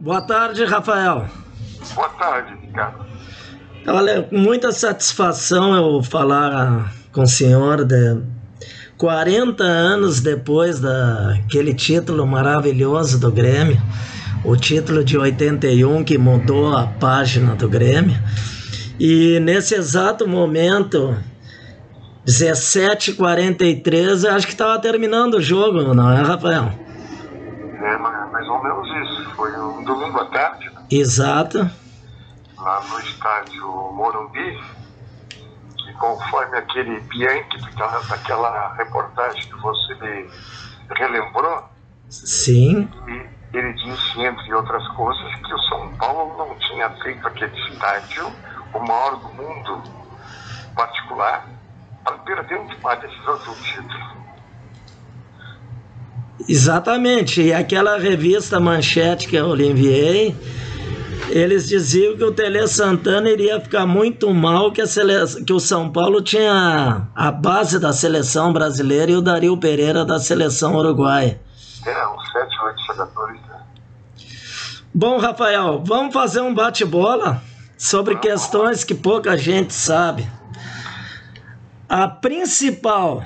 Boa tarde, Rafael. Boa tarde, Ricardo. Olha, muita satisfação eu falar com o senhor de 40 anos depois daquele título maravilhoso do Grêmio, o título de 81 que mudou a página do Grêmio. E nesse exato momento, 17h43, acho que estava terminando o jogo, não é, Rafael? É, mais ou menos isso. Foi um domingo à tarde. Né? Exato. Lá no estádio Morumbi. E conforme aquele Bianchi, daquela reportagem que você me relembrou. Sim. Ele disse, entre outras coisas, que o São Paulo não tinha feito aquele estádio, o maior do mundo particular, para perder uma decisão de um título. Exatamente. E aquela revista Manchete que eu lhe enviei, eles diziam que o Tele Santana iria ficar muito mal, que, sele... que o São Paulo tinha a base da seleção brasileira e o Dario Pereira da seleção uruguaia. É, uns sete, oito jogadores. Né? Bom, Rafael, vamos fazer um bate-bola sobre questões que pouca gente sabe. A principal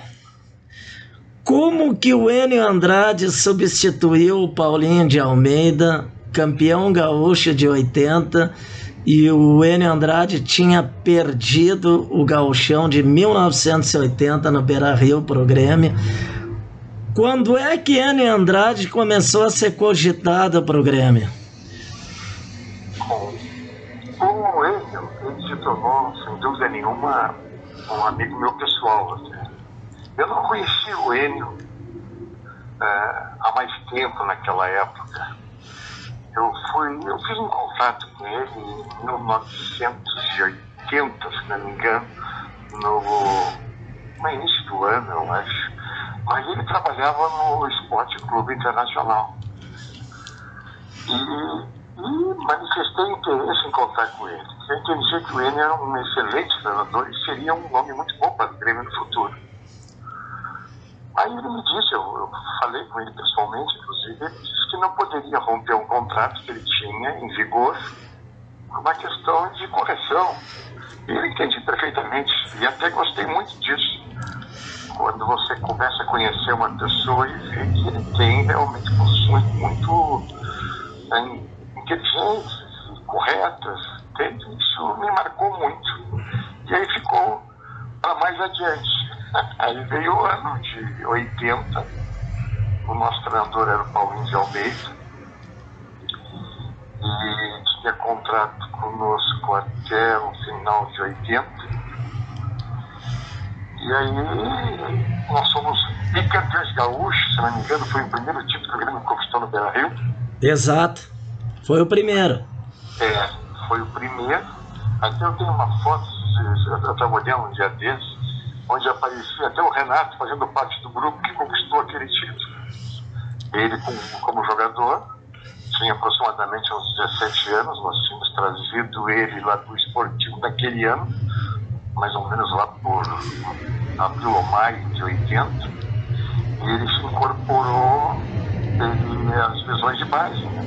como que o Enio Andrade substituiu o Paulinho de Almeida, campeão gaúcho de 80, e o Enio Andrade tinha perdido o gauchão de 1980 no Beira-Rio pro Grêmio. Quando é que Enio Andrade começou a ser cogitado pro Grêmio? O Enio, ele se tornou, sem dúvida nenhuma, um amigo meu pessoal. Assim eu não conheci o Enio é, há mais tempo naquela época. Eu fui, eu fiz um contato com ele em 1980, se não me engano, no, no início do ano, eu acho. Mas ele trabalhava no Esporte Clube Internacional. E, e manifestei interesse em contar com ele. Eu entendi que o Enio era um excelente treinador e seria um nome muito bom para o Grêmio no futuro. Aí ele me disse, eu, eu, falei com ele pessoalmente, inclusive, ele disse que não poderia romper um contrato que ele tinha em vigor por uma questão de correção. E eu entendi perfeitamente e até gostei muito disso. Quando você começa a conhecer uma pessoa e vê que ele tem realmente posições muito é, inteligentes corretas, isso me marcou muito. E aí ficou para mais adiante. Aí veio o ano de 80, o nosso treinador era o Paulinho de Almeida, e tinha contrato conosco até o final de 80. E aí nós somos bicampeões gaúchos, se não me engano, foi o primeiro título que o Grêmio conquistou no Beira Rio. Exato, foi o primeiro. É, foi o primeiro. Até eu tenho uma foto, olhando um dia desses, onde aparecia até o Renato fazendo parte do grupo que conquistou aquele título. Ele, como, como jogador, tinha aproximadamente uns 17 anos, nós tínhamos trazido ele lá do esportivo daquele ano, mais ou menos lá por abril ou maio de 80, e ele se incorporou ele, às visões de base, né?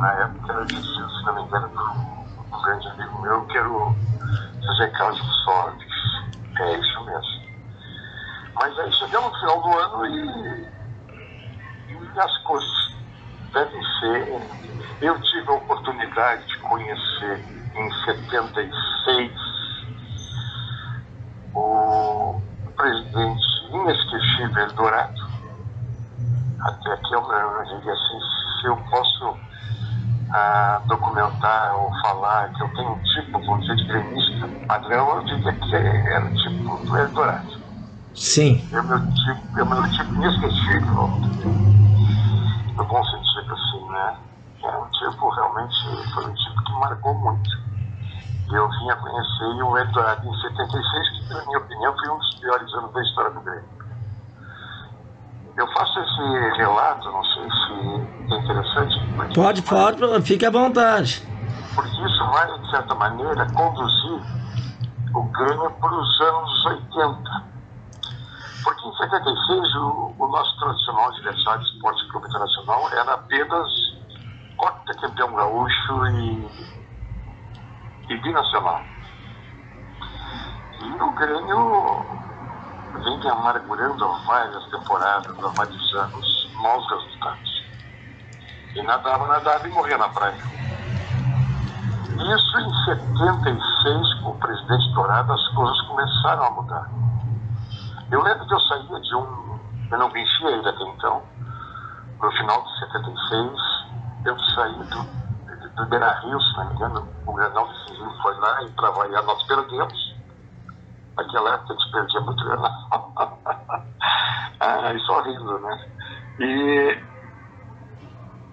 Na época era dirigido, se não me engano, por um grande amigo meu, que era o José Carlos. É isso mesmo. Mas aí chegamos no final do ano e, e as coisas devem ser. Eu tive a oportunidade de conhecer em 76 o presidente inesquecível Eldorado. Até aqui eu, eu diria assim, se eu posso a documentar ou falar que eu tenho um tipo, vamos dizer, de gremista padrão, eu diria que era o tipo do Eldorado. Sim. É o meu tipo, é o meu tipo inesquecível, no bom sentido, assim, né? É um tipo, realmente, foi um tipo que marcou muito. Eu vim a conhecer o Eldorado em 76, que, na minha opinião, foi um dos piores anos da história do Grêmio. Eu faço esse relato, não sei se é interessante. Pode, pode, fique à vontade. Porque isso vai, de certa maneira, conduzir o Grêmio para os anos 80. Porque em 76 o, o nosso tradicional adversário Esporte Clube Internacional era apenas campeão gaúcho e, e binacional. E o Grêmio vem amargurando há várias temporadas, há vários anos, maus resultados. E nadava, nadava e morria na praia. Isso em 76, com o presidente Dourado, as coisas começaram a mudar. Eu lembro que eu saía de um. Eu não conhecia ele até então. No final de 76, eu saí do, do Beira Rio, se não me engano. O Granal decisivo foi lá e para variar nós perdemos. Naquela época a gente perdia muito Granal. ah, só rindo, né? E,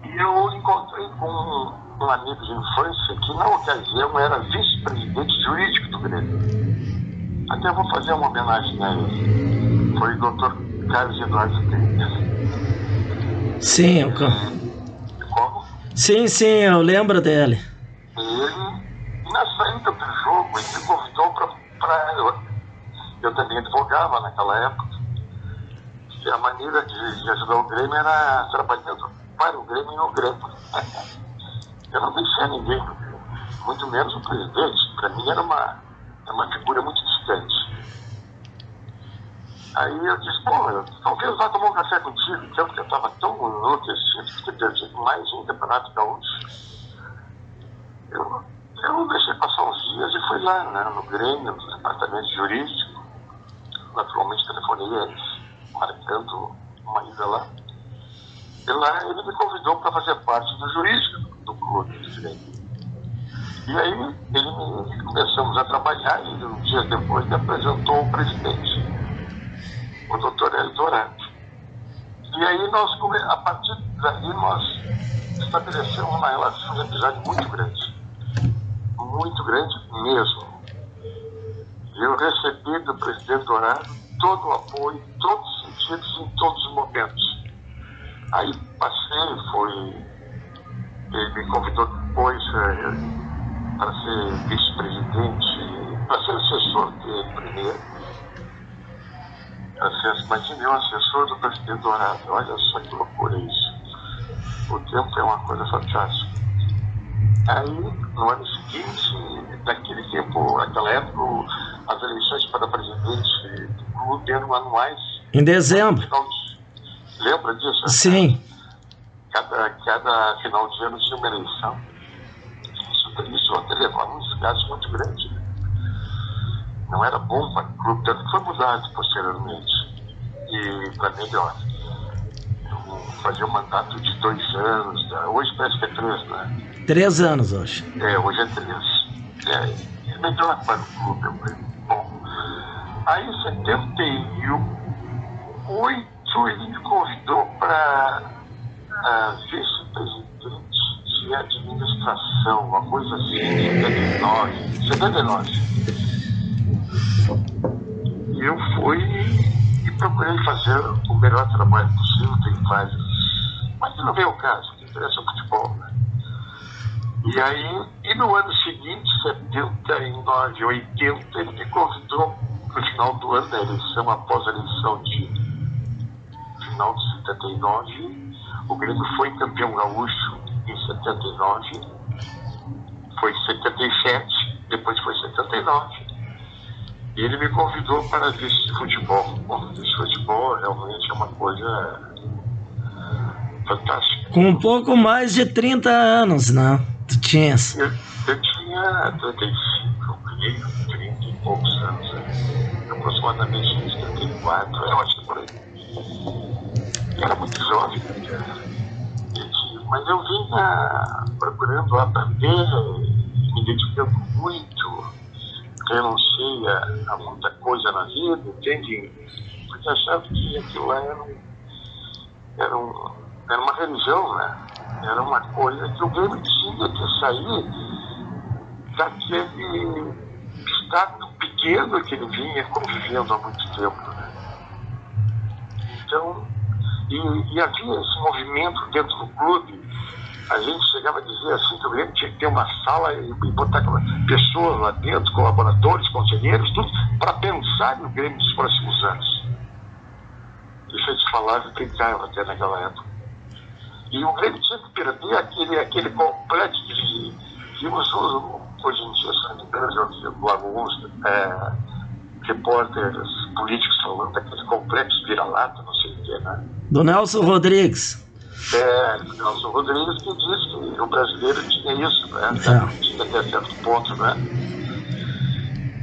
e eu encontrei com um amigo de infância que na ocasião era vice-presidente jurídico do Grêmio até vou fazer uma homenagem a ele. Foi o doutor Carlos Eduardo Teixeira. Sim, eu... Como? Sim, sim, eu lembro dele. Ele, na saída do jogo, ele me convidou para. Eu, eu também advogava naquela época. E a maneira de, de ajudar o Grêmio era trabalhando para o Grêmio e no Grêmio. Eu não deixei ninguém, muito menos o presidente. Para mim era uma, era uma figura muito Aí eu disse, pô, eu, talvez vá tomar um café contigo, então, porque eu estava tão enlouquecido de ter perdido mais um campeonato gaúcho. Eu, eu deixei passar uns dias e fui lá, né, no Grêmio, no departamento jurídico. Naturalmente telefonei marcando uma ida lá. E lá ele me convidou para fazer parte do jurídico do clube do Grêmio. E aí ele começamos a trabalhar e um dia depois me apresentou o presidente, o doutor Eldorado. E aí nós, a partir daí, nós estabelecemos uma relação de amizade muito grande. Muito grande mesmo. Eu recebi do presidente Dourado todo o apoio, todos os sentidos, em todos os momentos. Aí passei, foi. Ele me convidou depois. Eh, para ser vice-presidente, para ser assessor dele primeiro. Imagine um assessor do presidente Dourado. Olha só que loucura isso. O tempo é uma coisa fantástica. Aí, no ano seguinte, naquele tempo, naquela época, as eleições para presidente do clube eram anuais. Em dezembro. Lembra disso? Sim. Cada, cada final de ano tinha uma eleição isso até levava um desgaste muito grande. Não era bom para o clube, tanto que foi mudado posteriormente. E para melhor. Fazia um mandato de dois anos, né? hoje parece que é três, né? Três anos hoje. É, hoje é três. É, é melhor para o clube, eu Bom, aí em 78 ele me convidou para uh, vice-presidente de administração, uma coisa assim, 79, 79. E eu fui e procurei fazer o melhor trabalho possível, tem vários. Mas não veio o caso, que interessa o futebol, né? E aí, e no ano seguinte, 79, 80, ele me convidou no final do ano da eleição, após a eleição de final de 79, o Grêmio foi campeão gaúcho em 79, foi 77, depois foi 79. E ele me convidou para vice de futebol. Bom, de futebol realmente é uma coisa fantástica. Com um pouco mais de 30 anos, né? Tu tinhas? Eu, eu tinha 35, eu ganhei 30 e poucos anos, né? Aproximadamente uns 34, eu acho que por aí. Era muito jovem, né? mas eu vinha procurando aprender, me dedicando muito, renunciei a, a muita coisa na vida, entende? Porque achava que aquilo lá era, um, era, um, era uma religião, né? Era uma coisa que o Grêmio tinha que sair daquele estado pequeno que ele vinha convivendo há muito tempo. Né? Então, e, e, havia esse movimento dentro do clube. A gente chegava a dizer assim que o Grêmio tinha que ter uma sala e, e botar pessoas lá dentro, colaboradores, conselheiros, tudo, para pensar no Grêmio dos próximos anos. Isso a gente falava e até naquela época. E o Grêmio tinha que perder aquele, aquele complexo de. Vimos hoje em dia, eu alguns é, repórteres políticos falando daquele complexo vira-lata, não sei o que, né? Do Nelson Rodrigues. É, Nelson Rodrigues que diz que o brasileiro tinha isso, né? É. Tinha até certo ponto, né?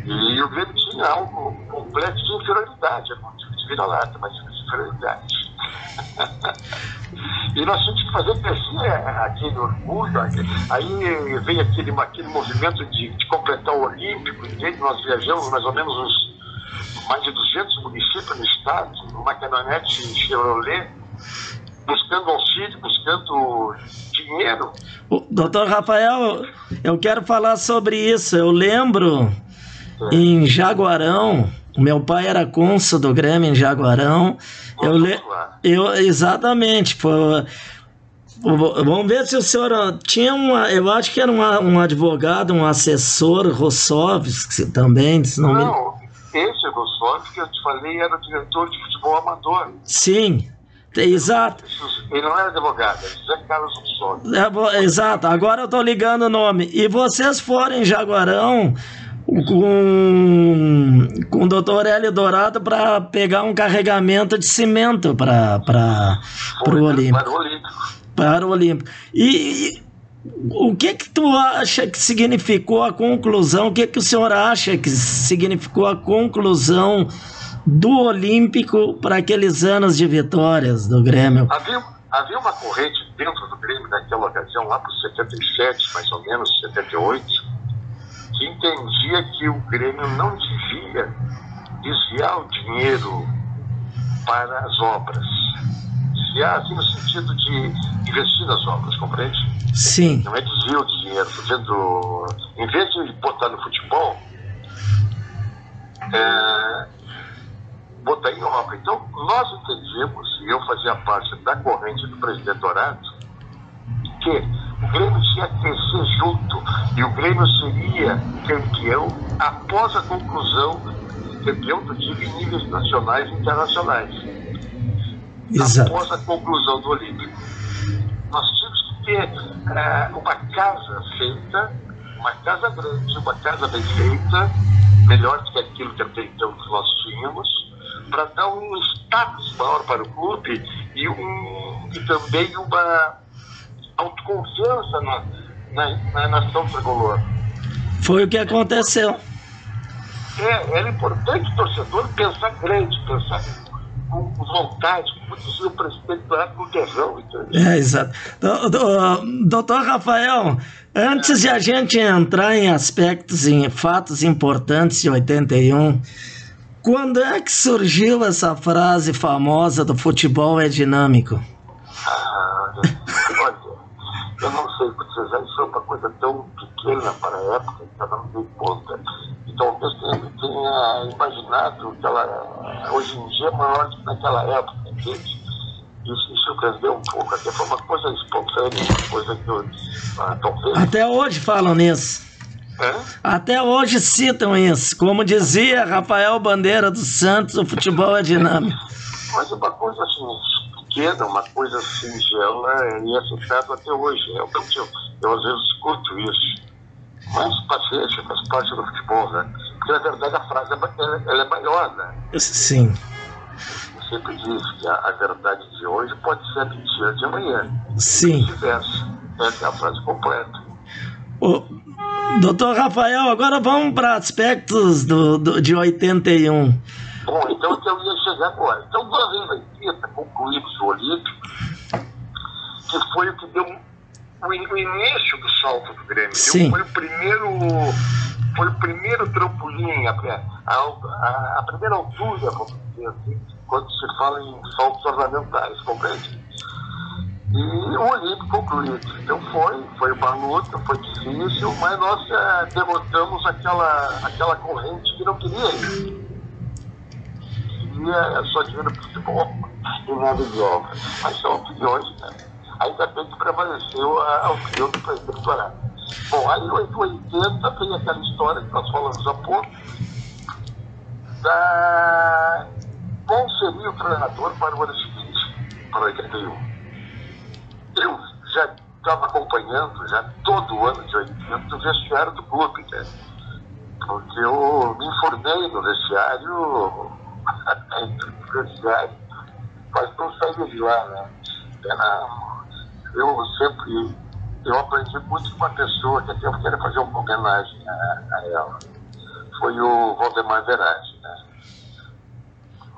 E o Grêmio tinha algo complexo de inferioridade, é motivo de vira-lata, mas de inferioridade. e nós tínhamos que fazer crescer aquele orgulho, aí veio aquele, aquele movimento de, de completar o Olímpico, entende? Nós viajamos mais ou menos uns mais de 200 municípios no estado, numa caminhonete Chevrolet, buscando auxílio, buscando dinheiro. Doutor Rafael, eu quero falar sobre isso. Eu lembro é. em Jaguarão, meu pai era cônsul do Grêmio em Jaguarão. Eu, le... eu exatamente, foi Vamos ver se o senhor tinha uma. Eu acho que era uma, um advogado, um assessor Rossovski também, se não, não me... esse Rossovski que eu te falei era diretor de futebol amador. Sim. Exato. Ele não era advogado, era José Carlos Rossovski. É, exato, agora eu tô ligando o nome. E vocês foram em Jaguarão com, com o doutor Hélio Dourado para pegar um carregamento de cimento para o Olímpico. Para o Olímpico. Para o Olímpico. E, e o que que tu acha que significou a conclusão? O que que o senhor acha que significou a conclusão do Olímpico para aqueles anos de vitórias do Grêmio? Havia, havia uma corrente dentro do Grêmio naquela ocasião, lá para 77, mais ou menos, 78, que entendia que o Grêmio não devia desviar o dinheiro para as obras. Desviar, assim, no sentido de investir nas obras, compreende? Sim. Não é desvio de dinheiro, fazendo. Em vez de botar no futebol, é, botar em obra. Então, nós entendemos, e eu fazia parte da corrente do presidente Dourado, que o Grêmio tinha que crescer junto e o Grêmio seria campeão após a conclusão, campeão do digo em níveis nacionais e internacionais. Exato. Após a conclusão do Olímpico. Nós tínhamos que ter uh, uma casa feita, uma casa grande, uma casa bem feita, melhor do que aquilo que até então que nós tínhamos, para dar um status maior para o clube e, um, e também uma autoconfiança na, na, na nação tricolor. Foi o que aconteceu. É, era importante o torcedor pensar grande, pensar com vontade, como dizia o presidente do com tesão. Entendeu? É, exato. Doutor Rafael, antes de a gente entrar em aspectos, em fatos importantes de 81, quando é que surgiu essa frase famosa do futebol é dinâmico? Ah, olha, eu não sei precisar, isso é uma coisa tão pequena para a época que ela não deu conta. Então, talvez tenha, tenha imaginado que ela hoje em dia é maior do que naquela época, entende? Isso me surpreendeu um pouco, até foi uma coisa espontânea, uma coisa que eu. Ah, talvez. Até hoje falam nisso. É? Até hoje citam isso. Como dizia Rafael Bandeira dos Santos, o futebol é dinâmico. Mas uma coisa assim, pequena, uma coisa singela e aceitado até hoje. Eu, eu, eu às vezes escuto isso. Mas paciência, faz parte do futebol, né? Porque na verdade a frase é, ela, ela é maior, né? Sim. Eu sempre diz que a, a, verdade de hoje pode ser a mentira de amanhã. Sim. Essa é a frase completa. O, doutor Rafael, agora vamos para aspectos do, do, de 81. Bom, então que eu ia chegar agora. Então, 2080, concluímos o Olímpico, que foi o que deu o, o início do salto do Grêmio. Sim. Foi o primeiro foi o primeiro trampolim, a, a, a, a, primeira altura, vamos dizer assim, quando se fala em saltos ornamentais, compreende? E o Olímpico concluído. Então foi, foi uma luta, foi difícil, mas nós é, derrotamos aquela, aquela corrente que não queria ir dia só dinheiro para futebol e nada de obra. Mas são opiniões, né? Ainda bem que prevaleceu a, a opinião do presidente Dourado. Bom, aí em 80 tem aquela história que nós falamos há pouco, da qual seria o treinador para o ano seguinte, para 81. eu já estava acompanhando já todo ano de 80 o vestiário do clube, né? Porque eu me informei no vestiário, vestiário, quase não saía de lá, né? Era, eu sempre, eu aprendi muito com uma pessoa que até eu quero fazer uma homenagem a, a ela. Foi o Valdemar Verati, né?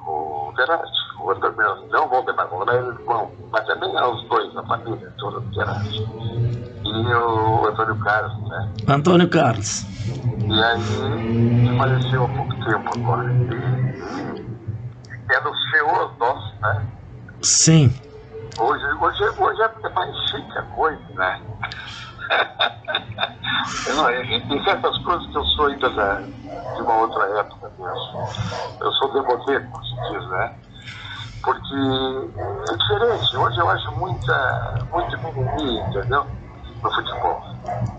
O Verati o outro não o Valdemar, o Valdemar é irmão, mas também é os dois, a família toda do Gerard. E o Antônio Carlos, né? Antônio Carlos. E aí faleceu há pouco tempo agora. E, e era o senhor nosso, né? Sim. Hoje, hoje, hoje é mais chique a coisa, né? Tem certas coisas que eu sou ainda de uma outra época mesmo. Eu sou demodê, como se diz, né? porque é diferente. Hoje eu acho muita, muito mimimi, entendeu? No futebol.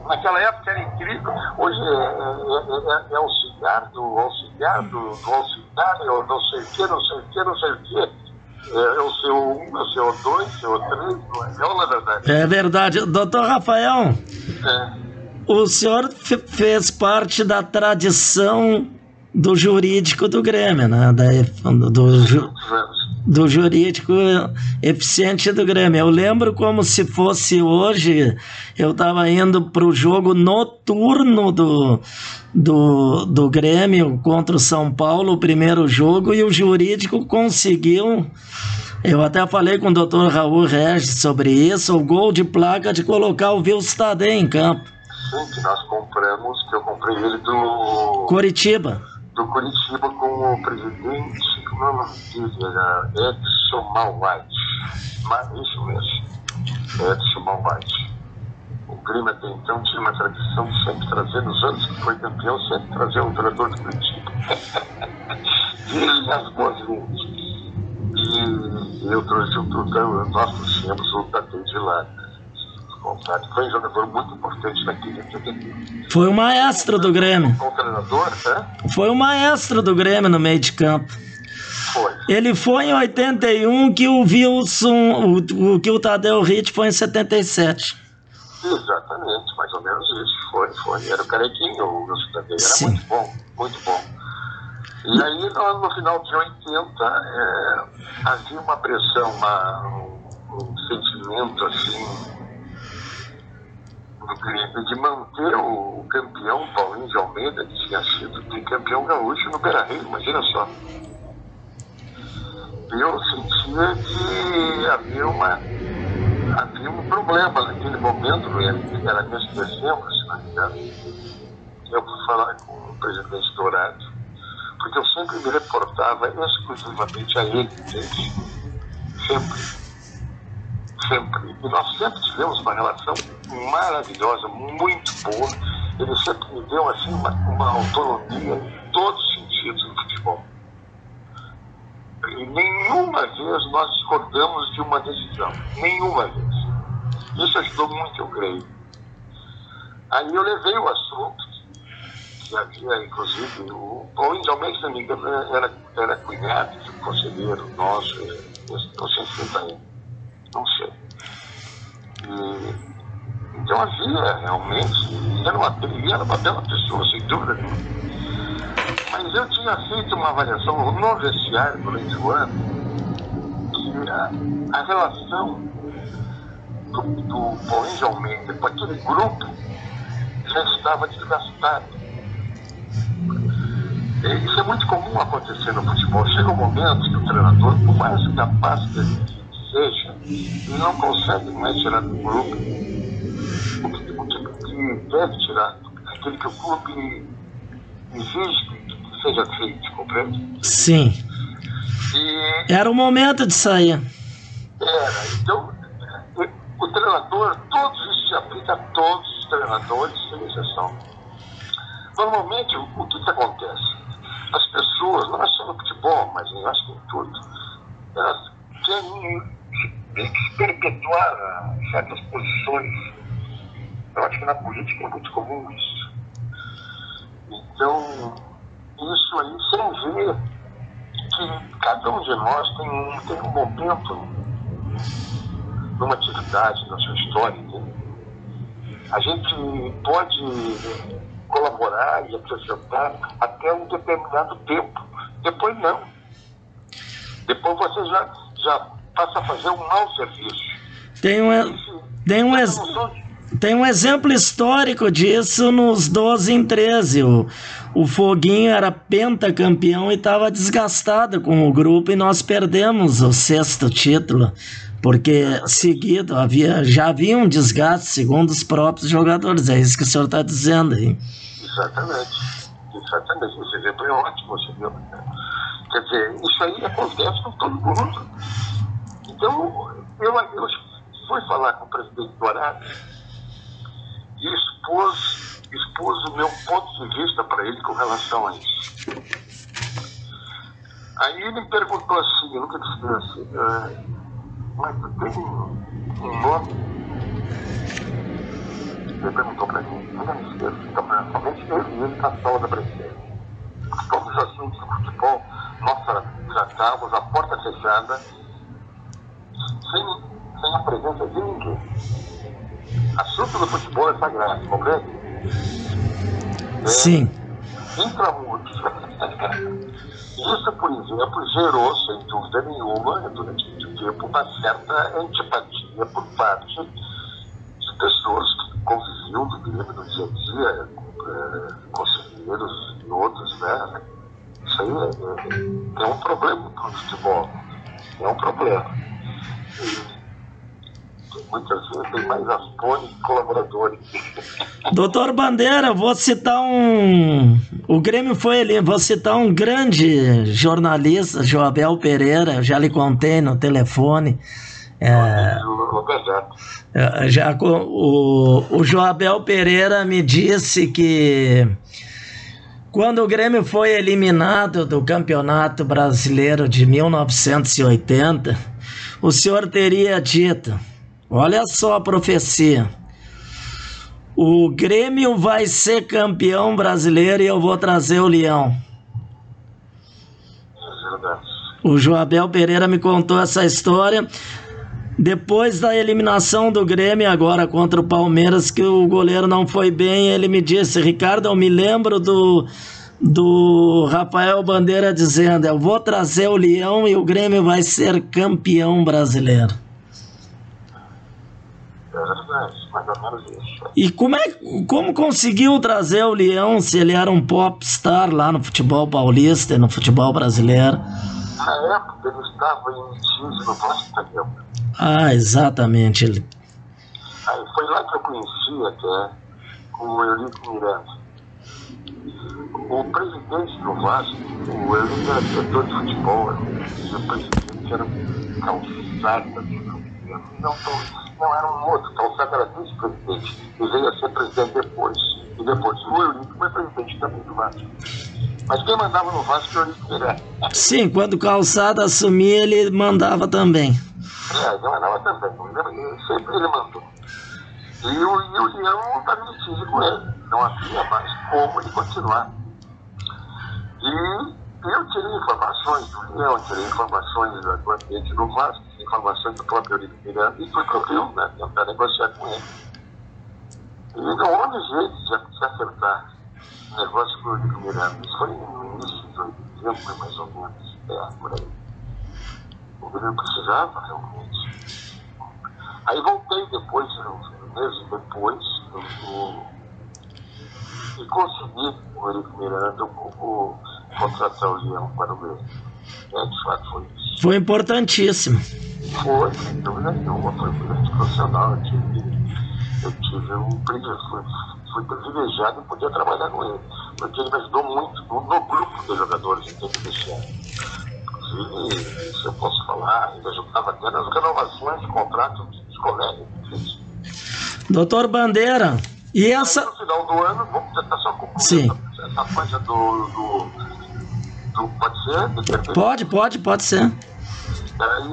Naquela época era incrível, hoje é, é, é, é auxiliar do auxiliar do, do auxiliar, eu não sei o que, não sei o que, não sei o que. É, é o CO1, é o CO2, CO3, não é? Não, na verdade. É verdade. Doutor Rafael, é. o senhor fez parte da tradição do jurídico do Grêmio, né? Da, do, do, do jurídico eficiente do Grêmio. Eu lembro como se fosse hoje, eu estava indo para o jogo noturno do, do, do Grêmio contra o São Paulo, o primeiro jogo, e o jurídico conseguiu. Eu até falei com o doutor Raul Regis sobre isso, o gol de placa de colocar o Vilstadê em campo. Sim, que nós compramos, que eu comprei ele do. Curitiba. Do Curitiba com o presidente meu nome dele era Edson Malwhite. Mas isso mesmo, Edson Malwhite. O Grêmio até então tinha uma tradição de sempre trazer, nos anos que foi campeão, sempre trazer um treinador de Curitiba. e as boas-vindas. E eu trouxe o Trudão, nós trouxemos o Tadeu de Foi um jogador muito importante naquele. Foi o maestro do Grêmio. Treinador, né? Foi o maestro do Grêmio no meio de campo. Foi. Ele foi em 81 que o Wilson, o, o que o Tadeu Ritt foi em 77. Exatamente, mais ou menos isso. Foi, foi. Era o carequinho, o Wilson Tadeu. Era Sim. muito bom, muito bom. E aí, no, final de 80, é, havia uma pressão, uma, um, sentimento assim de manter o, campeão Paulinho de Almeida, que tinha sido campeão gaúcho no Beira Rio, imagina só eu sentia que havia, uma, havia um problema naquele momento, era mês de dezembro, se não me engano. Eu fui falar com o presidente Dourado, porque eu sempre me reportava exclusivamente a ele, entende? Sempre. Sempre. E nós sempre tivemos uma relação maravilhosa, muito boa. Ele sempre me deu assim, uma, uma autonomia em todos os sentidos no futebol nenhuma vez nós discordamos de uma decisão. Nenhuma vez. Isso ajudou muito, eu creio. Aí eu levei o assunto, que havia, inclusive, o Paulinho de Almeida, se não me engano, era, era cunhado de um conselheiro nosso, não sei se aí, não sei. E, então havia realmente, era uma, ele era uma bela pessoa, sem dúvida nenhuma. Mas eu tinha feito uma avaliação no vestiário durante o ano que a, a relação do, do Paulinho de Almeida com aquele grupo já estava desgastado. Isso é muito comum acontecer no futebol. Chega um momento que o treinador, por mais capaz que ele seja, não consegue mais tirar do grupo o que, o que deve tirar, aquele que o clube exige seja feito, compreende? Sim. E... Era o momento de sair. Era. Então, o treinador, todos isso se aplica a todos os treinadores, sem exceção. Normalmente, o que, que acontece? As pessoas, não é só no futebol, mas eu acho que em tudo, elas querem perpetuar certas posições. Eu acho que na política é muito comum isso. Então, isso aí sem ver que cada um de nós tem um, tem um momento numa atividade, na sua história, né? a gente pode colaborar e acrescentar até um determinado tempo. Depois não. Depois você já, já passa a fazer um mau serviço. Tem um, tem um, ex, tem um exemplo histórico disso nos 12 em 13. O, o Foguinho era pentacampeão e estava desgastado com o grupo e nós perdemos o sexto título porque seguido havia já havia um desgaste segundo os próprios jogadores é isso que o senhor está dizendo aí exatamente exatamente esse exemplo é ótimo você viu quer dizer isso aí acontece com todo mundo então eu, eu fui falar com o presidente Dourado e expus expus o meu ponto de vista para ele com relação a isso aí ele me perguntou assim eu nunca disse assim é, mas tu tem um nome? Ele perguntou para mim, somente eu e ele na sala da presidência. Todos os assuntos do futebol, nós tratávamos a porta fechada, sem, sem a presença de ninguém. Assunto do futebol é sagrado, compreende? É, Sim. Intramuros. Isso, por exemplo, gerou, sem dúvida nenhuma, durante muito tempo, uma certa antipatia por parte de pessoas que conviviam no Grêmio no dia a dia, é, conselheiros e outros, né? Isso aí é, é, é um problema para o futebol. É um problema. Muitas vezes tem mais aspone que colaboradores. Doutor Bandeira, vou citar um. O Grêmio foi ali, vou citar um grande jornalista, Joabel Pereira, já lhe contei no telefone. É, é, já, o, o Joabel Pereira me disse que quando o Grêmio foi eliminado do Campeonato Brasileiro de 1980, o senhor teria dito Olha só a profecia. O Grêmio vai ser campeão brasileiro e eu vou trazer o Leão. O Joabel Pereira me contou essa história. Depois da eliminação do Grêmio, agora contra o Palmeiras, que o goleiro não foi bem, ele me disse: Ricardo, eu me lembro do, do Rafael Bandeira dizendo: Eu vou trazer o Leão e o Grêmio vai ser campeão brasileiro. E como, é, como conseguiu trazer o Leão se ele era um popstar lá no futebol paulista e no futebol brasileiro? Na época ele estava em no Vasco. Ah, exatamente. Ele... Aí foi lá que eu conheci até o Eurico Miranda. O presidente do Vasco, o Eurico era diretor de futebol, e o presidente era calçada não, não era um outro, Calçado era vice-presidente e veio a ser presidente depois. E depois o Eurico foi presidente também do Vasco. Mas quem mandava no Vasco era o Eurico Miranda. Sim, quando o Calçado assumia, ele mandava também. É, ele mandava também. Sempre ele mandou. E o, e o Leão estava em com ele. Não havia mais como ele continuar. E eu tirei informações do Leão, tirei informações do ambiente do Vasco, informações do próprio Eurico Miranda e fui para o Rio, né, tentar negociar com ele. E não houve jeito de, de acertar o negócio com o Eurico Miranda. Isso foi no início de 80, mais ou menos, é, por aí. O Grêmio precisava realmente. Aí voltei depois, meses depois, do, e consegui o Eurico Miranda o, o, contratar o Leão para o Grêmio. É, de fato foi isso. Foi importantíssimo. Foi, sem dúvida nenhuma, foi um grande profissional. Eu tive, eu tive um privilégio, fui, fui privilegiado em poder trabalhar com ele, porque ele me ajudou muito no, no grupo de jogadores em tempo vestiário. Inclusive, se eu posso falar, ele ajudava até nas renovações de contratos dos colegas. Doutor Bandeira, e essa. no final do ano, vamos tentar só concluir Sim. essa, essa coisa do, do, do. Pode ser? Pode, pode, pode ser. Aí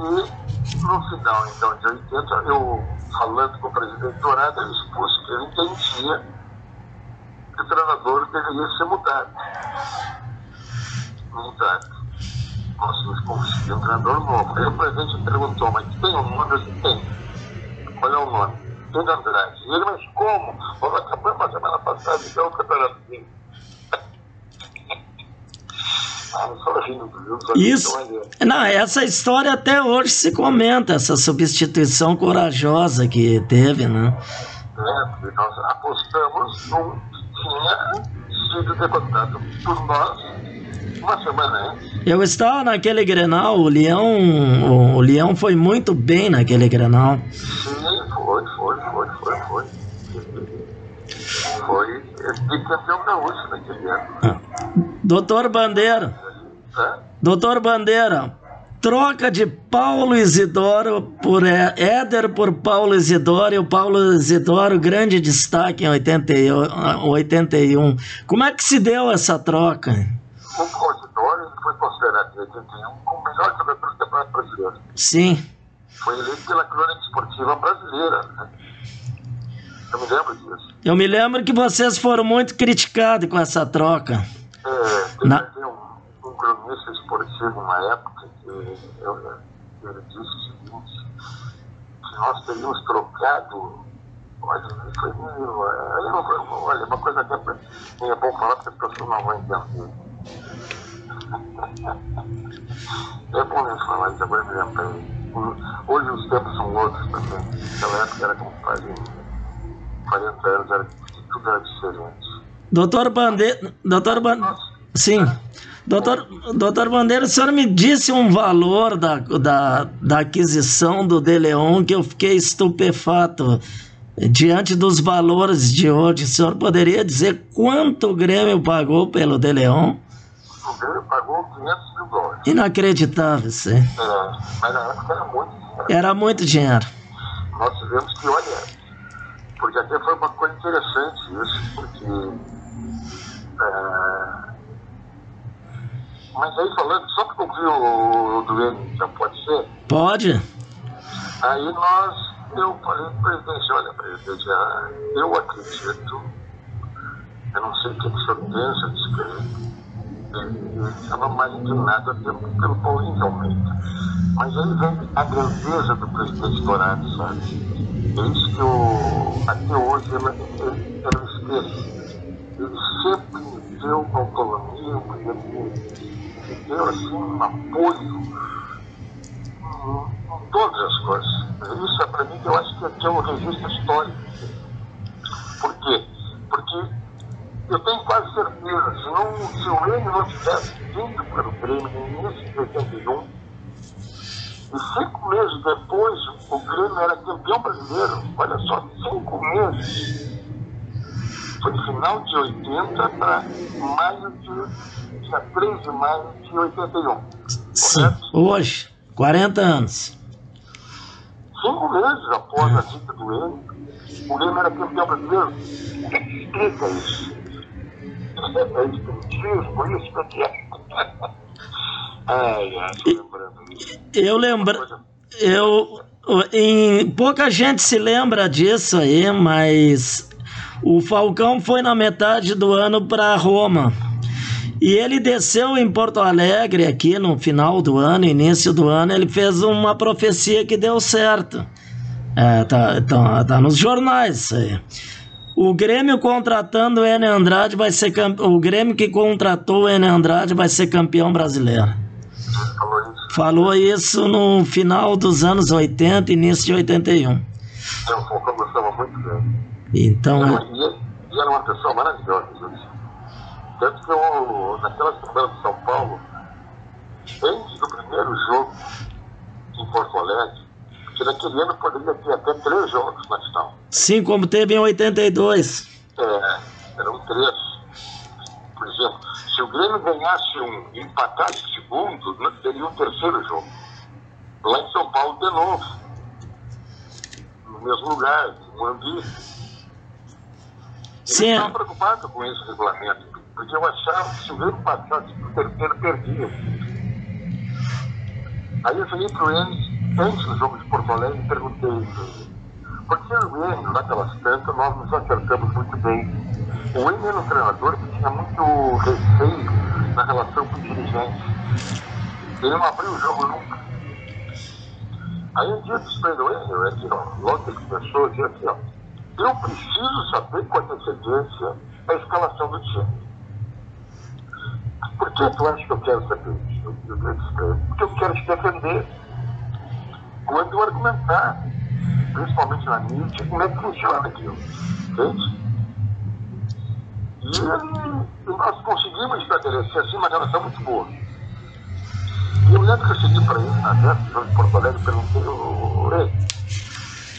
no final, então, de 80, eu, falando com o presidente Dourado, ele expôs que ele entendia que o treinador deveria ser mudado. Mudado. Conseguimos conseguir um treinador novo. Aí o presidente perguntou, mas tem um nome? Eu disse, tem. qual é o nome? Pedro Andrade. E ele, mas como? Nós acabamos a semana passada, então, o campeonato. Isso. Não, essa história até hoje se comenta, essa substituição corajosa que teve, né? É, porque nós apostamos num tinha sido derrotado por nós uma semana antes. Eu estava naquele Grenal, o Leão, o Leão foi muito bem naquele Grenal. Sim, foi, foi, foi, foi, foi. Foi bicampeão gaúcho naquele ano. Ah. Doutor Bandeira. Doutor Bandeira, troca de Paulo Isidoro por Éder por Paulo Isidoro e o Paulo Isidoro, grande destaque em 81. Como é que se deu essa troca? O Paulo Isidoro foi considerado em 81 como o melhor jogador do Campeonato Brasileiro. Sim. Foi eleito pela Crônica Esportiva Brasileira. Né? Eu me lembro disso. Eu me lembro que vocês foram muito criticados com essa troca. É, Na... um cronista esportivo na época que eu, ele disse o seguinte, que nós teríamos trocado, olha, foi meio, olha, uma coisa que é, é bom falar porque as pessoas não vão entender. é bom nem falar isso, agora me. Hoje os tempos são outros também. Naquela época era como fazem 40 anos, era, tudo era diferente. Doutor Bandeira, doutor Bandeira, sim. Doutor, doutor Bandeira, o senhor me disse um valor da, da, da aquisição do De Leon que eu fiquei estupefato. Diante dos valores de hoje, o senhor poderia dizer quanto o Grêmio pagou pelo De Leon? O Grêmio pagou 500 mil dólares. Inacreditável, sim. É, mas na época era muito dinheiro. Era muito dinheiro. Nós tivemos que, olha, porque até foi uma coisa interessante isso, porque. É, mas aí falando, só para concluir o, o do já pode ser? Pode. Aí nós, eu falei para o presidente, olha, presidente, ah, eu acredito, eu não sei o que o senhor pensa disso que ele estava mais inclinado até pelo Paulinho Almeida. Mas aí vem a grandeza do presidente Dourado, sabe? É isso que eu, até hoje eu, não esqueço. Ele sempre me deu autonomia, que deu assim, um apoio em, todas as coisas. Isso é para mim que eu acho que aqui é um registro histórico. Por quê? Porque eu tenho quase certeza, se, não, se o Grêmio não tivesse vindo para o Grêmio no início de 81, e cinco meses depois o Grêmio era campeão brasileiro, olha só, cinco meses. Foi final de 80 para maio de dia 3 de maio de 81. Sim, correto? hoje, 40 anos. Cinco meses após a dita do Grêmio, o Grêmio era campeão brasileiro. O que explica isso? É espiritismo, isso que é. Ai, ai, lembrando isso. Eu lembro. Eu, em, pouca gente se lembra disso aí, mas o Falcão foi na metade do ano para Roma. E ele desceu em Porto Alegre aqui no final do ano, início do ano, ele fez uma profecia que deu certo. É, tá, tá, tá nos jornais isso aí. O Grêmio contratando o Enem Andrade vai ser o Grêmio que contratou o Enem Andrade vai ser campeão brasileiro. Falou isso. Falou isso no final dos anos 80, início de 81. Eu gostava muito dele. Então. E era uma pessoa maravilhosa, tanto que eu, naquela semana de São Paulo, antes do primeiro jogo em Porto Alegre, que naquele ano poderia ter até três jogos na final. Sim, como teve em 82. É, eram três. Por exemplo, se o Grêmio ganhasse um e empatasse o segundo, teria um terceiro jogo. Lá em São Paulo de novo. No mesmo lugar, no Morumbi. Sim. Eu estava preocupado com esse regulamento porque eu achava que se o Grêmio passasse para o terceiro, perdia. Aí eu cheguei para o Enes, antes do jogo de Porto Alegre, e perguntei porque o Enes, naquelas tantas, nós nos acertamos muito bem. O Enes era um treinador que tinha muito receio na relação com o dirigente. Ele não abriu o jogo nunca. Aí um dia eu disse para aqui, ó, logo que ele começou, eu disse aqui, ó, eu preciso saber com antecedência a escalação do time. Por que tu acha que eu quero saber isso? Porque eu quero te defender quando argumentar, principalmente na mídia, como é que funciona aquilo. Entende? E, nós conseguimos estabelecer assim uma relação muito boa. E eu lembro que eu cheguei para ele na véspera de Porto Alegre e perguntei, Rei,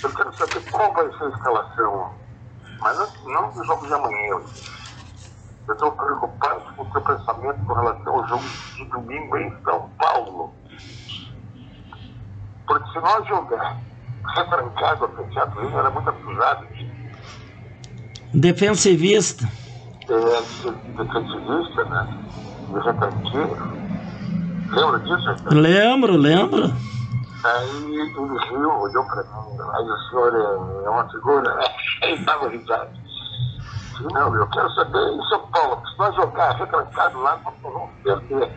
eu quero saber qual vai ser a escalação, mas não, não do jogo de amanhã. Eu estou preocupado com o seu pensamento com relação ao jogo de domingo em São Paulo. Porque se nós jogar retrancado fechado, ele era muito acusado de Defensivista. é, de defensivista, né? De retranqueiro. Lembra disso? Lembro, lembro. Aí ele riu, olhou para mim, aí o senhor é, é uma figura, né? Aí estava risado. Não, eu quero saber em São Paulo, se nós jogar retrancado lá, nós vamos perder.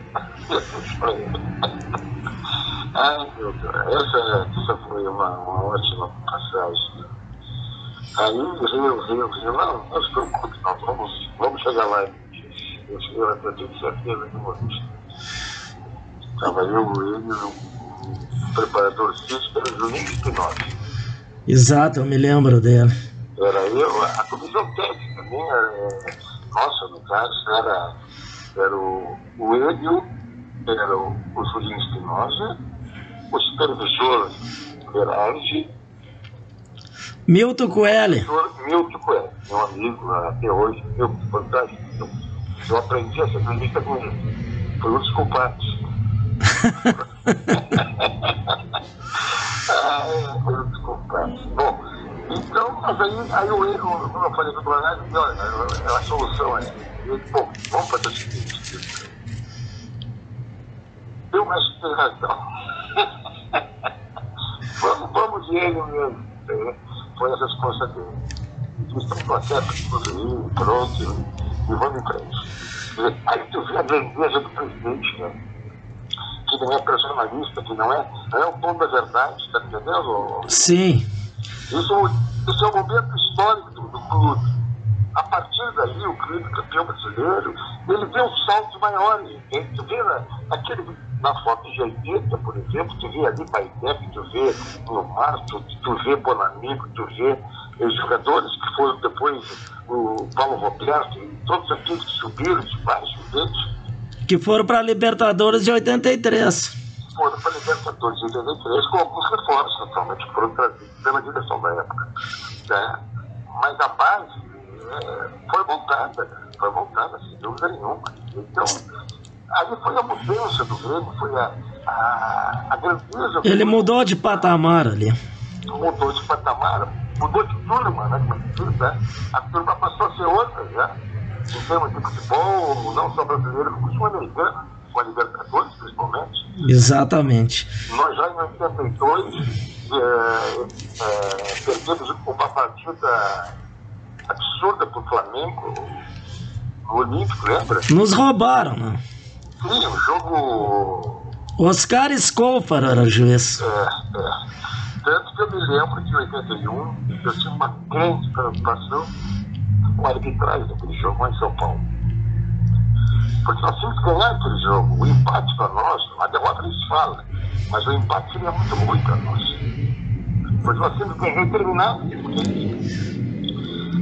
Ai, meu Deus, essa, essa foi uma, uma ótima passagem. Aí riu, riu, riu, não, não se preocupe, nós vamos, vamos chegar lá. Eu cheguei lá, eu tenho certeza que vamos. Estava eu, ele, o, o preparador físico, era o Juninho Espinosa. Exato, eu me lembro dele. Era eu, a comissão técnica minha, é, nossa, no caso, era, era o, o Hélio, era o, o Julinho Espinosa, o supervisor Berardi, Milton Coelho. o Milton Coelho, meu amigo até hoje, meu fantástico. Eu, eu aprendi essa entrevista com ele. Foi um dos culpados. ah, é, foi um dos culpados. Bom, então, mas aí, aí o erro, como eu falei do Planalto, disse, olha, é a solução é. Ele, bom, vamos fazer o seguinte. Eu acho que tem razão. Vamos, vamos de ele mesmo. Foi a resposta dele. Isso é um processo de pronto, e vamos em frente. Aí tu vê a grandeza do presidente, né? que não é personalista, que não é, não é o ponto da verdade, tá entendendo? Sim. Isso, isso é um momento histórico do, do clube. A partir daí, o clube campeão brasileiro, ele deu um salto maior. entende? Tu vê na, naquele, na foto de 80, por exemplo, tu vê ali Baidep, tu vê Lomar, tu, tu vê Bonamigo, tu vê os jogadores que foram depois o Paulo Roberto, e todos aqueles que subiram de baixo deles, Que foram para Libertadores de 83. foram para a Libertadores de 83 com alguns reforços, naturalmente, que foram trazidos pela direção da época. Né? Mas a base foi montada, foi montada, sem dúvida nenhuma. Então, ali foi a mudança do Grêmio, foi a, a, a grandeza. Ele mudou de patamar ali. mudou de patamar, mudou de turma, né? Se diz, né? A turma passou a ser outra já. Em termos de futebol, não só brasileiro, como sul-americano, com a Libertadores, principalmente. Exatamente. Nós já em 82 é, é, perdemos uma partida absurda para o Flamengo, no Olímpico, lembra? Nos roubaram, né? Sim, o jogo. Oscar Scolfar era o juiz. É, é. Tanto que eu me lembro em 81 eu tinha uma grande preocupação com a arbitragem daquele jogo lá em São Paulo. Porque nós tínhamos que ganhar aquele jogo. O empate para nós, a derrota nem se fala, mas o empate seria muito ruim para nós. Porque nós tínhamos que terminar.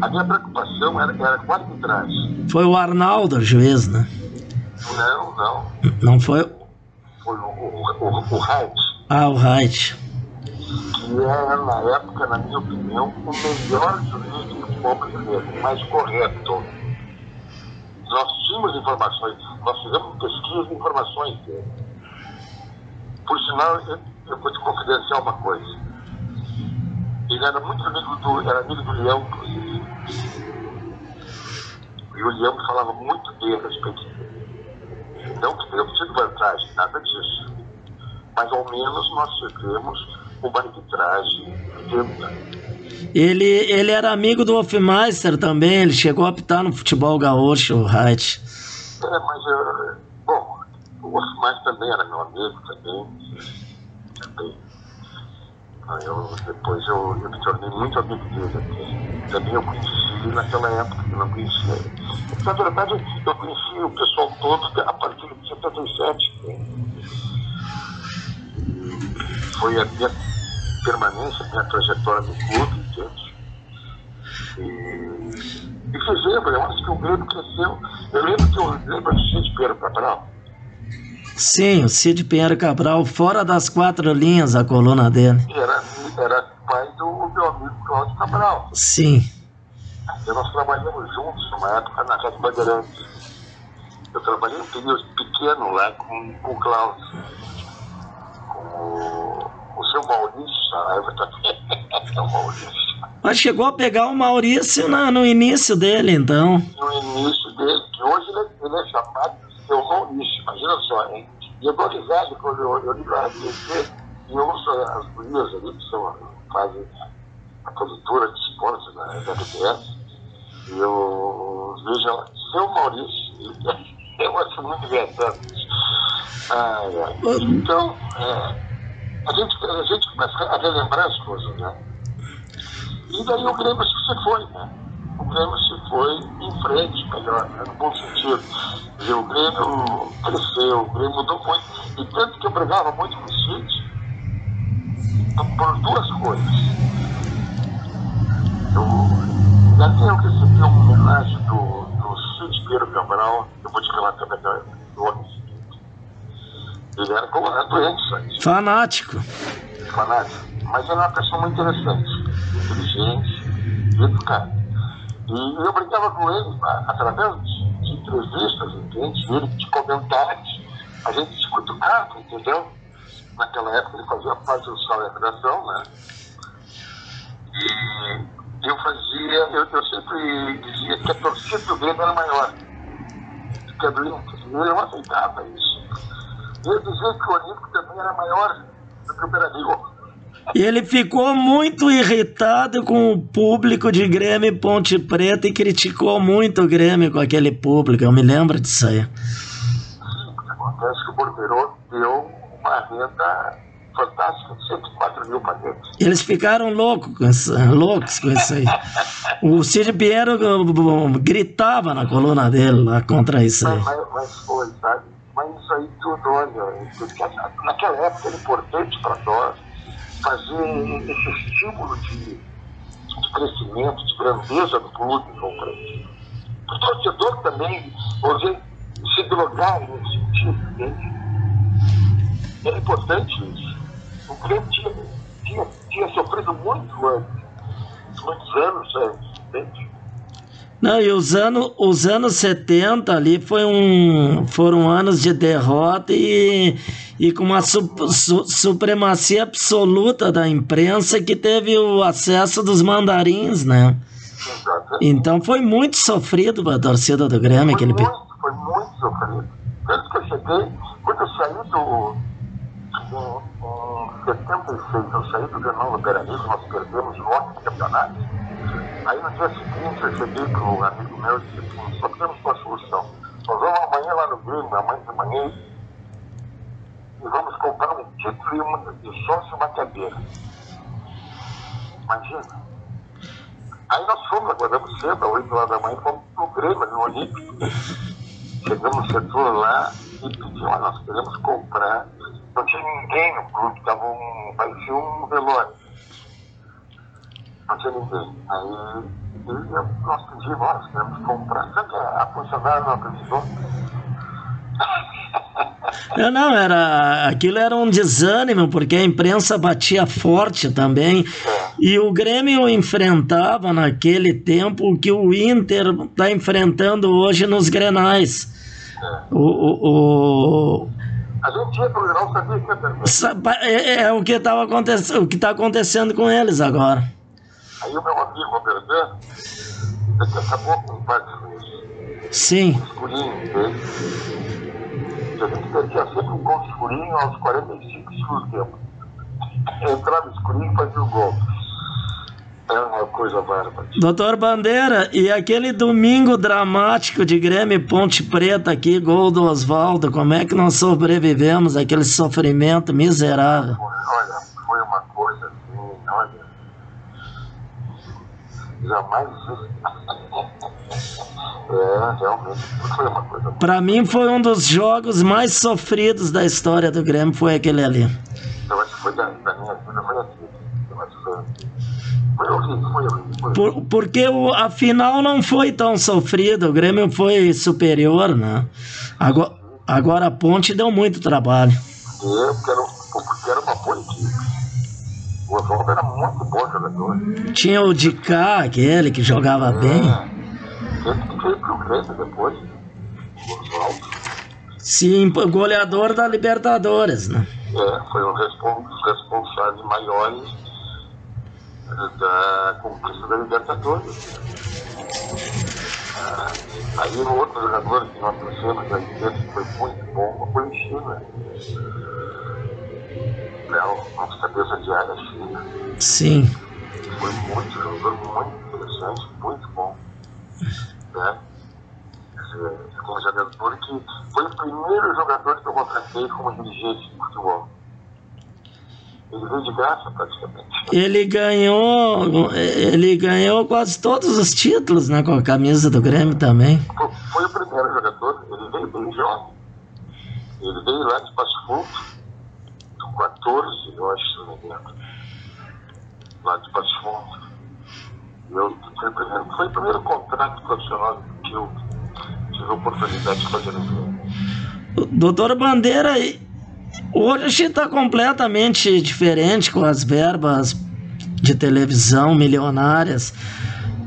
A minha preocupação era, era com a arbitragem. Foi o Arnaldo o juiz, né? Não, não. Não foi Foi o, o, o, o Heinz, ah, o Wright. que era, na época, na minha opinião, o melhor juiz de futebol brasileiro, o mais correto. Nós tínhamos informações, nós fizemos pesquisa de informações dele. Por sinal, eu, eu vou te confidenciar uma coisa. Ele era muito amigo do, era amigo do Leão, inclusive. E o Leão falava muito bem a respeito dele. Não que tenhamos tido vantagem, nada disso. Mas ao menos nós tivemos uma arbitragem violenta. Ele, ele era amigo do Hofmeister também, ele chegou a apitar no futebol gaúcho, o Wright. É, mas, eh, bom, o Osmar também era meu amigo, também. também. Eu, depois eu, eu me tornei muito amigo dele. Também eu conheci naquela época, eu não conhecia. Na verdade, eu conheci o pessoal todo a partir de 77. Foi a minha permanência, a minha trajetória no clube, entende? E, e fiz eu acho que o Grêmio cresceu. Eu lembro que eu lembro do Cid Pedro Cabral. Sim, o Cid Pinheiro Cabral, fora das quatro linhas, a coluna dele. Era, era pai do meu amigo Cláudio Cabral. Sim. E nós trabalhamos juntos numa época na Casa Bandeirantes. Eu trabalhei um período pequeno lá com, com o Cláudio. Com o, o seu Maurício Saraiva também. o Maurício. Mas chegou a pegar o Maurício na, no início dele, então. No início dele, que hoje ele, ele é chamado de seu Maurício. Imagina só, hein? E eu dou risada quando eu, eu ligo a RTC e eu ouço as gurias ali que são, fazem a produtora de esportes da, da RBS. E eu vejo ela, seu Maurício. Eu acho muito engraçado. Ai, ai. Então, é, a, gente, a gente começa a relembrar as coisas, né? E daí o Grêmio se foi, né? O Grêmio se foi em frente, melhor, né? no bom sentido. E o Grêmio cresceu, o Grêmio mudou muito. E tanto que eu brigava muito com o Cid por duas coisas. Eu, ali eu recebi uma homenagem do, do Cid Pinheiro Cabral, eu vou te relatar também do ano seguinte. Ele era colorado doente, Fanático. Fanático. Mas ele era uma pessoa muito interessante, inteligente, educado. E eu brincava com ele através de, de entrevistas, entende? De comentários, a gente se cutucava, entendeu? Naquela época ele fazia parte do sal da redação, né? E eu fazia, eu, eu sempre dizia que a torcida do Grêmio era maior que a. E ele não aceitava isso. E ele dizia que o Olímpico também era maior do que o Ele ficou muito irritado com o público de Grêmio Ponte Preta e criticou muito o Grêmio com aquele público. Eu me lembro disso aí. Acontece que o Borbeiro deu uma renda fantástica, 104 mil paquetes. Eles ficaram loucos com isso, loucos com isso aí. o Cid Pinheiro gritava na coluna dele lá contra isso aí. Mas, mas foi, sabe? Mas isso aí tudo, olha, naquela época era importante para nós fazer esse estímulo de, de crescimento, de grandeza do clube no frente. O torcedor também, hoje, se drogar nesse sentido, entende? É importante isso. O Grêmio tinha, tinha, tinha sofrido muito antes, muitos anos antes, entende? Não, e os anos, os anos 70 ali foi um, foram anos de derrota e, e com uma su, su, supremacia absoluta da imprensa que teve o acesso dos mandarins, né? Então foi muito sofrido para a torcida do Grêmio. Foi, aquele... muito, foi muito sofrido. Tanto que eu cheguei, quando eu saí do. Em, em 76, eu saí do no Beira-Rio, nós perdemos o campeonato. Aí no dia seguinte eu cheguei para um amigo meu e disse assim, só temos uma solução. Nós vamos amanhã lá no Grêmio, amanhã de manhã, e vamos comprar um título e uma, de sócio uma cadeira. Imagina. Aí nós fomos, acordamos cedo, às 8 horas da manhã, fomos pro Grêmio, no Olímpico. Chegamos no setor lá e pedimos, nós queremos comprar. Não tinha ninguém no clube, tava um, parecia um velório não tinha ninguém. Aí e nós pedimos, nós queremos comprar. Sabe que a funcionária não acreditou? Não, não, era, aquilo era um desânimo, porque a imprensa batia forte também. É. E o Grêmio enfrentava naquele tempo o que o Inter está enfrentando hoje nos Grenais. É. O, o, o, A gente ia pro Grenal, sabia que ia perder. sa- é, é o que estava acontecendo, o que está acontecendo com eles agora. Aí o meu amigo Robertan, ele acabou com o Parque Luiz, Sim, escurinho dele. E a gente perdia sempre um gol escurinho aos 45 segundos tempo. Entrava escurinho e fazia o gol. Era uma coisa bárbara. Doutor Bandeira, e aquele domingo dramático de Grêmio Ponte Preta aqui, gol do Oswaldo, como é que nós sobrevivemos àquele sofrimento miserável? Olha, foi uma coisa assim nada. Jamais É, realmente, foi uma coisa. Pra mim foi um dos jogos mais sofridos da história do Grêmio, foi aquele ali. Eu acho que foi da, da minha vida, foi aquilo. Eu acho que foi. Foi horrível, foi horrível. Foi Por, porque o, a final não foi tão sofrida, o Grêmio foi superior, né? Agora, agora a Ponte deu muito trabalho. É, porque era, porque era uma boa equipe. O Oswaldo era muito bom jogador. Tinha o Dicá, aquele que jogava bem. Ele que veio pro Grêmio depois. O Oswaldo. Sim, goleador da Libertadores, né? É, foi um dos responsáveis maiores eh, da conquista da Libertadores. Ah, aí o outro jogador que nós trouxemos dentro que foi muito bom foi o China. Léo, nossa cabeça de área China. Sim. Foi muito jogador, muito interessante, muito bom. Né? Como jogador que foi o primeiro jogador que eu contratei como dirigente de futebol. Ele veio de graça praticamente. Ele ganhou, ele ganhou quase todos os títulos, né? Com a camisa do Grêmio também. Foi, foi o primeiro jogador, ele veio bem jovem. Ele veio lá de Passo Fundo, 14, eu acho, se não me engano. Lá de Passo Fundo. Eu, foi, primeiro, foi o primeiro contrato profissional que eu tive a oportunidade de fazer no Grêmio. Doutor Bandeira, hoje a gente está completamente diferente com as verbas de televisão milionárias.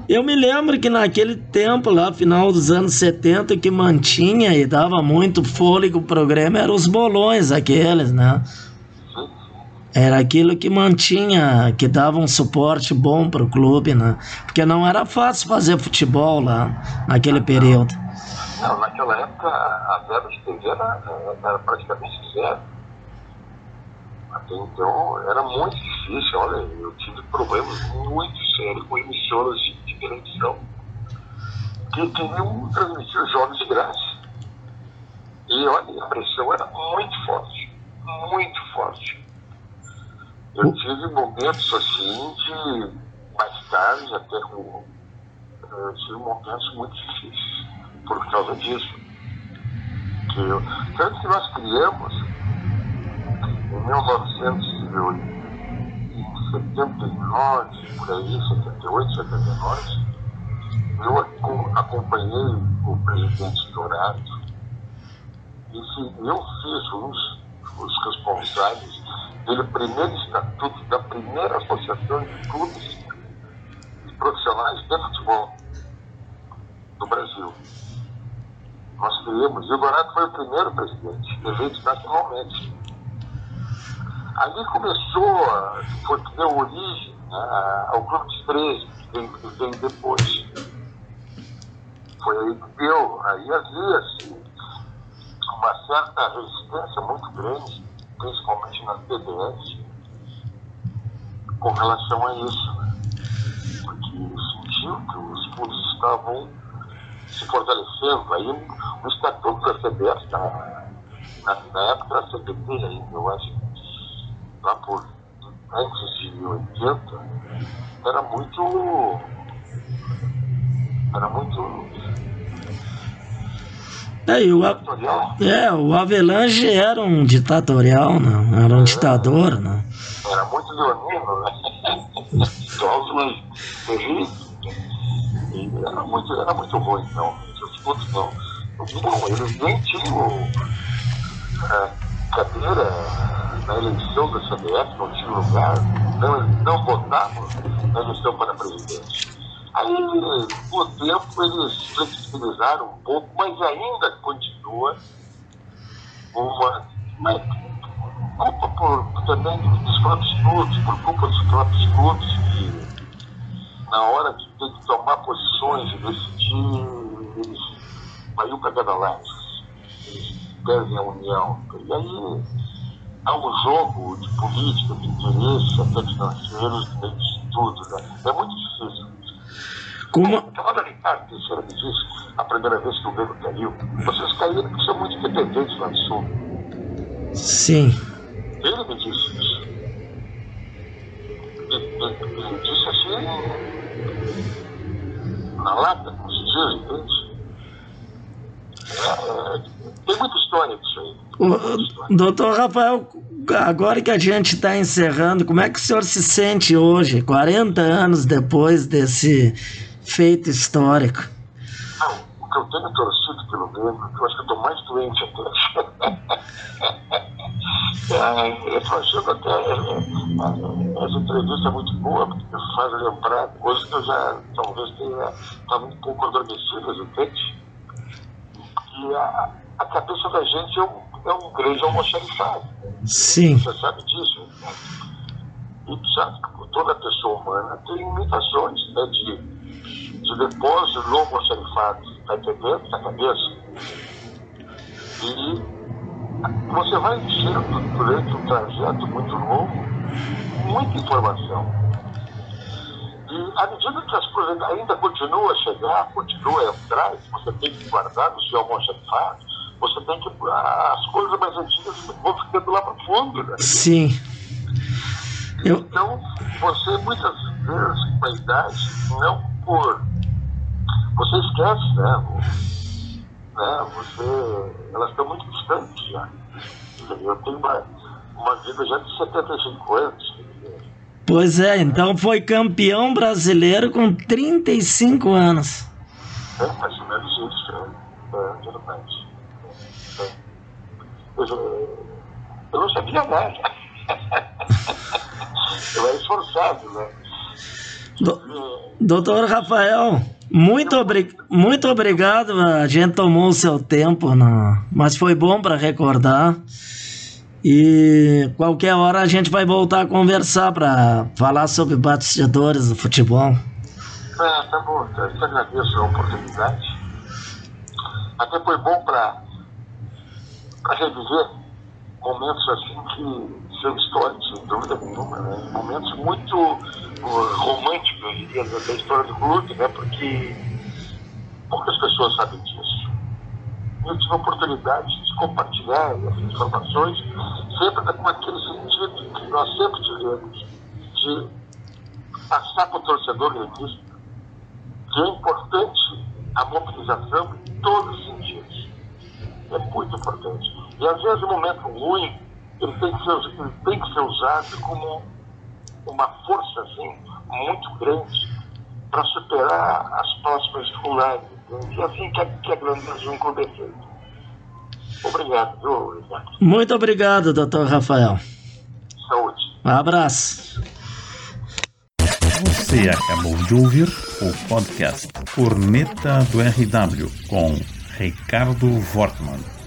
Eu me lembro que naquele tempo, lá, final dos anos 70, que mantinha e dava muito fôlego o programa eram os bolões aqueles, né? Era aquilo que mantinha, que dava um suporte bom para o clube, né? Porque não era fácil fazer futebol lá, naquele período. Não, naquela época a verba de TV era, era praticamente zero. Até então era muito difícil, olha, eu tive problemas muito sérios com emissoras de, de televisão que queriam transmitir jogos de graça. E olha, a pressão era muito forte, muito forte. Eu tive momentos assim de mais tarde, até com. Eu tive momentos muito difíceis por causa disso. Que eu, tanto que nós criamos em 1979, por aí, 78, 79, eu aco- acompanhei o presidente Dourado e se- eu fiz os, os responsáveis pelo primeiro estatuto da primeira associação de clubes e profissionais de futebol do Brasil. Nós criamos, e o Dourado foi o primeiro presidente, eleito nacionalmente. Ali começou, foi que deu origem né, ao Clube dos 13, que veio depois. Foi aí que deu, aí havia assim, uma certa resistência muito grande, principalmente nas TBS, com relação a isso. Né? Porque sentiu que os clubes estavam se fortalecendo. Aí o estatuto da CBS, na, na, na época da CBT eu acho, lá por antes de 80, era muito. Era muito É, e o, é, o Avelange era um ditatorial, né? Era um ditador, né? Era muito leonino, né? Era muito, era muito ruim, não. Os outros não. Não, eles nem tinham é, cadeira na eleição da CBF, não tinha lugar, não, não votavam na eleição para presidente. Aí, com o tempo, eles flexibilizaram um pouco, mas ainda continua uma, uma culpa por, também dos próprios clubes, por culpa dos próprios clubes que na hora que tem que tomar posições e decidir, eles um para cada lado. Eles perdem a união. E aí há um jogo de política, de interesse, até financeiros, disso tudo. Né? É muito difícil. Como, Estava Ricardo Teixeira me disse, a primeira vez que o Grêmio caiu, vocês caíram porque são muito independentes lá no Sul. sim. Ele me disse isso. E ele disse assim, na lata, como se diz, entende? É, tem muita história disso aí. O, doutor Rafael, agora que a gente está encerrando, como é que o senhor se sente hoje, 40 anos depois desse feito histórico? Não, o que eu tenho torcido pelo Grêmio, eu acho que eu estou mais doente até. É, eu estou achando até é, é, essa entrevista é muito boa, porque faz lembrar coisas que eu já talvez tenha estava um pouco adormecidas, entende? Que a, a cabeça da gente um, é um grande almoxarifado. Sim. Você sabe disso? E sabe que toda pessoa humana tem limitações né, de, de depósito no almoxarifado, está entendendo? Na cabeça. E você vai enchendo durante um trajeto muito longo muita informação. E à medida que as coisas ainda continuam a chegar, continuam a entrar, você tem que guardar no seu almoxarifado, você tem que. As coisas mais antigas vão ficando lá para fundo, né? Sim. Eu... Então, você muitas vezes, com a idade, não por. Você esquece, né? né? Você, elas estão muito distantes já. Eu tenho uma, uma vida já de 75 anos. Pois é, então foi campeão brasileiro com 35 anos. É, mais ou menos isso, é, é verdade. Eu, eu não sabia nada. eu era esforçado, né? Do, doutor Rafael, muito, obri muito obrigado. A gente tomou o seu tempo, não, mas foi bom para recordar. E qualquer hora a gente vai voltar a conversar para falar sobre bastidores do futebol. É, tá bom, eu te agradeço a oportunidade. Até foi bom para reviver momentos assim que são históricos, sem dúvida nenhuma, né? Momentos muito uh, românticos, eu diria, da história do clube, né? Porque poucas pessoas sabem disso. Eu tive a oportunidade de compartilhar essas informações, sempre com aquele sentido que nós sempre tivemos, de passar para o torcedor gremista que é importante a mobilização em todos os sentidos. É muito importante. E às vezes, no momento ruim, ele tem que ser, ele tem que ser usado como uma força assim, muito grande para superar as próximas dificuldades. E assim que a, que a grandeza de um clube é feito. Obrigado, viu, Ricardo? Muito obrigado, doutor Rafael. Saúde. Um abraço. Você acabou de ouvir o podcast Corneta do RW com Ricardo Wortmann.